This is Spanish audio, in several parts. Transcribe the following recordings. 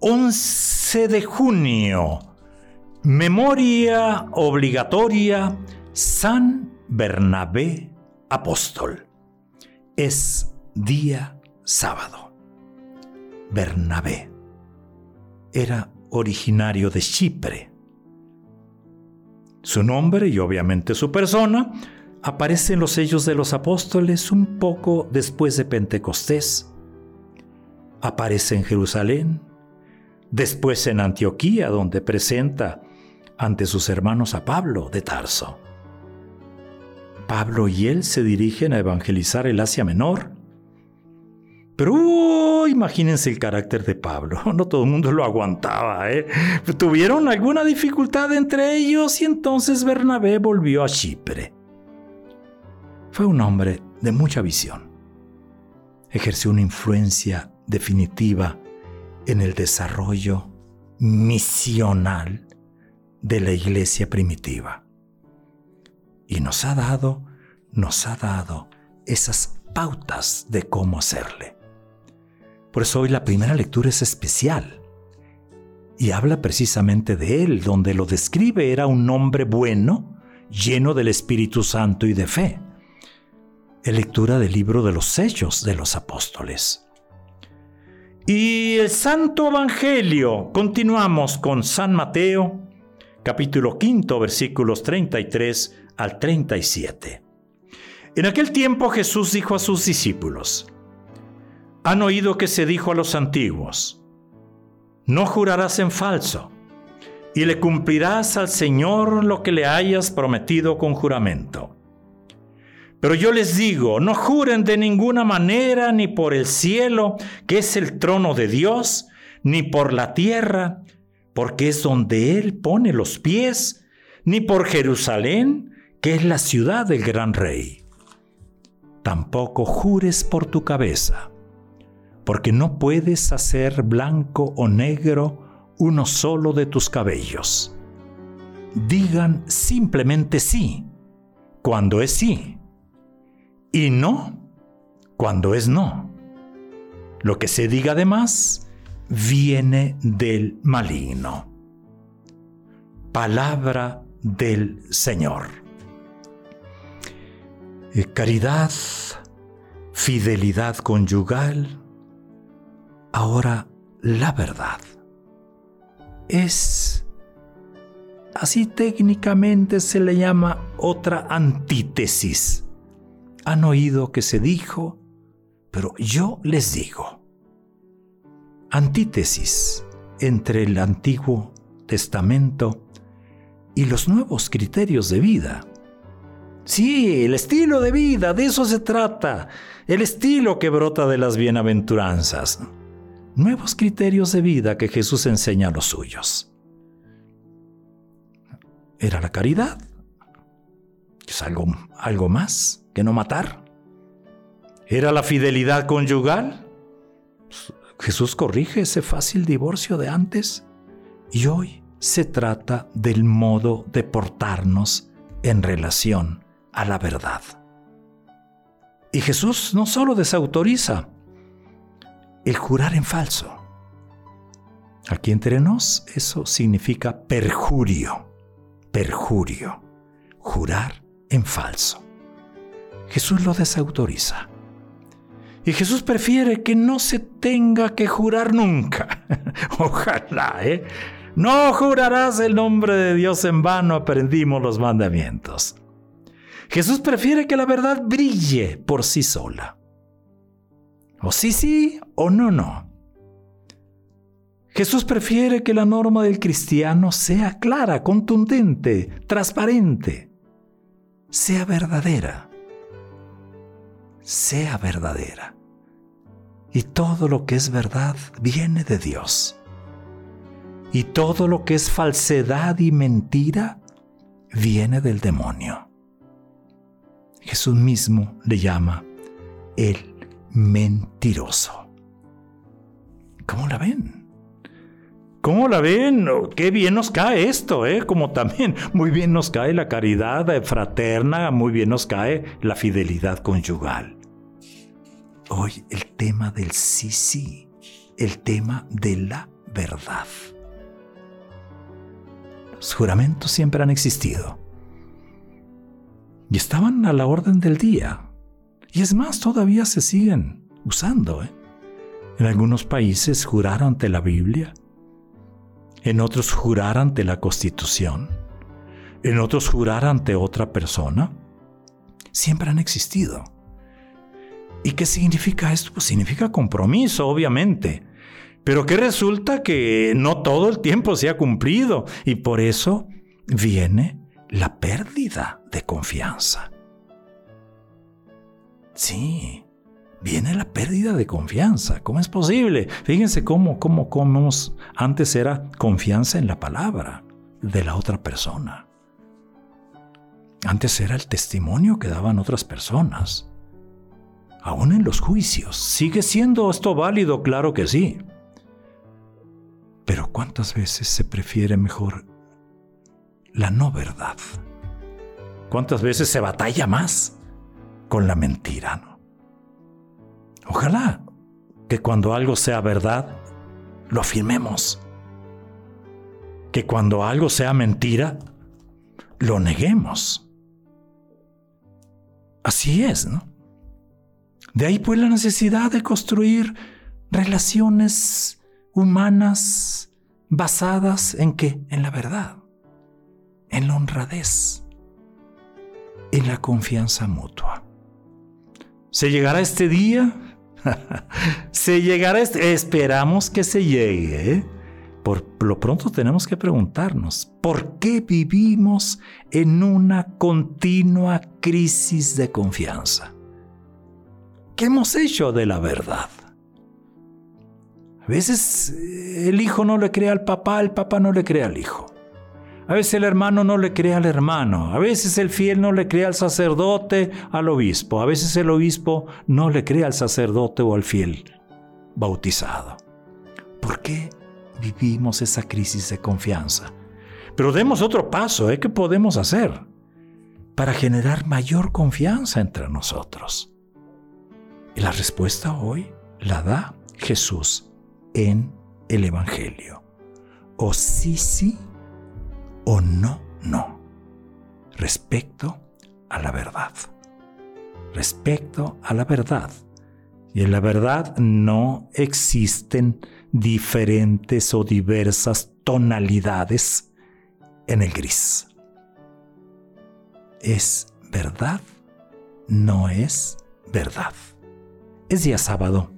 11 de junio. Memoria obligatoria San Bernabé Apóstol. Es día sábado. Bernabé era originario de Chipre. Su nombre y obviamente su persona aparecen en los sellos de los apóstoles un poco después de Pentecostés. Aparece en Jerusalén, después en Antioquía, donde presenta ante sus hermanos a Pablo de Tarso. Pablo y él se dirigen a evangelizar el Asia Menor. Pero imagínense el carácter de Pablo. No todo el mundo lo aguantaba. ¿eh? Tuvieron alguna dificultad entre ellos y entonces Bernabé volvió a Chipre. Fue un hombre de mucha visión. Ejerció una influencia definitiva en el desarrollo misional de la iglesia primitiva. Y nos ha dado, nos ha dado esas pautas de cómo hacerle. Por eso hoy la primera lectura es especial y habla precisamente de él, donde lo describe era un hombre bueno, lleno del Espíritu Santo y de fe. Es lectura del libro de los sellos de los apóstoles. Y el Santo Evangelio, continuamos con San Mateo, capítulo quinto, versículos 33 al 37. En aquel tiempo Jesús dijo a sus discípulos, han oído que se dijo a los antiguos, no jurarás en falso, y le cumplirás al Señor lo que le hayas prometido con juramento. Pero yo les digo, no juren de ninguna manera ni por el cielo, que es el trono de Dios, ni por la tierra, porque es donde Él pone los pies, ni por Jerusalén, que es la ciudad del gran rey. Tampoco jures por tu cabeza, porque no puedes hacer blanco o negro uno solo de tus cabellos. Digan simplemente sí, cuando es sí y no cuando es no. Lo que se diga además viene del maligno. Palabra del Señor. Eh, caridad, fidelidad conyugal, ahora la verdad. Es, así técnicamente se le llama otra antítesis han oído que se dijo, pero yo les digo. Antítesis entre el Antiguo Testamento y los nuevos criterios de vida. Sí, el estilo de vida, de eso se trata, el estilo que brota de las bienaventuranzas. Nuevos criterios de vida que Jesús enseña a los suyos. Era la caridad. Es algo, algo más no matar? ¿Era la fidelidad conyugal? Jesús corrige ese fácil divorcio de antes y hoy se trata del modo de portarnos en relación a la verdad. Y Jesús no solo desautoriza el jurar en falso. Aquí entre nos eso significa perjurio, perjurio, jurar en falso. Jesús lo desautoriza. Y Jesús prefiere que no se tenga que jurar nunca. Ojalá, ¿eh? No jurarás el nombre de Dios en vano, aprendimos los mandamientos. Jesús prefiere que la verdad brille por sí sola. O sí, sí, o no, no. Jesús prefiere que la norma del cristiano sea clara, contundente, transparente, sea verdadera sea verdadera. Y todo lo que es verdad viene de Dios. Y todo lo que es falsedad y mentira viene del demonio. Jesús mismo le llama el mentiroso. ¿Cómo la ven? ¿Cómo la ven? Qué bien nos cae esto, ¿eh? Como también muy bien nos cae la caridad fraterna, muy bien nos cae la fidelidad conyugal. Hoy el tema del sí, sí, el tema de la verdad. Los juramentos siempre han existido. Y estaban a la orden del día. Y es más, todavía se siguen usando. ¿eh? En algunos países jurar ante la Biblia, en otros jurar ante la Constitución, en otros jurar ante otra persona. Siempre han existido. ¿Y qué significa esto? Pues significa compromiso, obviamente. Pero que resulta que no todo el tiempo se ha cumplido y por eso viene la pérdida de confianza. Sí, viene la pérdida de confianza. ¿Cómo es posible? Fíjense cómo, cómo, cómo antes era confianza en la palabra de la otra persona. Antes era el testimonio que daban otras personas. Aún en los juicios. ¿Sigue siendo esto válido? Claro que sí. Pero ¿cuántas veces se prefiere mejor la no verdad? ¿Cuántas veces se batalla más con la mentira? Ojalá que cuando algo sea verdad, lo afirmemos. Que cuando algo sea mentira, lo neguemos. Así es, ¿no? De ahí pues la necesidad de construir relaciones humanas basadas en qué? En la verdad, en la honradez, en la confianza mutua. ¿Se llegará este día? Se llegará este... Esperamos que se llegue. Por lo pronto tenemos que preguntarnos, ¿por qué vivimos en una continua crisis de confianza? ¿Qué hemos hecho de la verdad? A veces eh, el hijo no le cree al papá, el papá no le cree al hijo. A veces el hermano no le cree al hermano, a veces el fiel no le cree al sacerdote, al obispo, a veces el obispo no le cree al sacerdote o al fiel bautizado. ¿Por qué vivimos esa crisis de confianza? Pero demos otro paso, ¿eh? ¿Qué podemos hacer para generar mayor confianza entre nosotros? Y la respuesta hoy la da Jesús en el Evangelio. O sí, sí, o no, no. Respecto a la verdad. Respecto a la verdad. Y en la verdad no existen diferentes o diversas tonalidades en el gris. Es verdad, no es verdad. Es día sábado.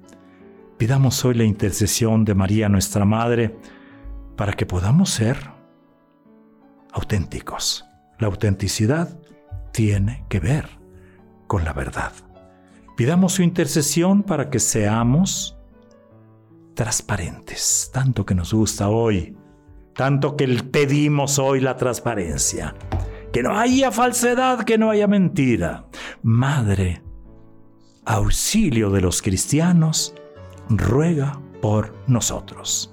Pidamos hoy la intercesión de María nuestra Madre para que podamos ser auténticos. La autenticidad tiene que ver con la verdad. Pidamos su intercesión para que seamos transparentes, tanto que nos gusta hoy, tanto que pedimos hoy la transparencia. Que no haya falsedad, que no haya mentira. Madre, auxilio de los cristianos, ruega por nosotros.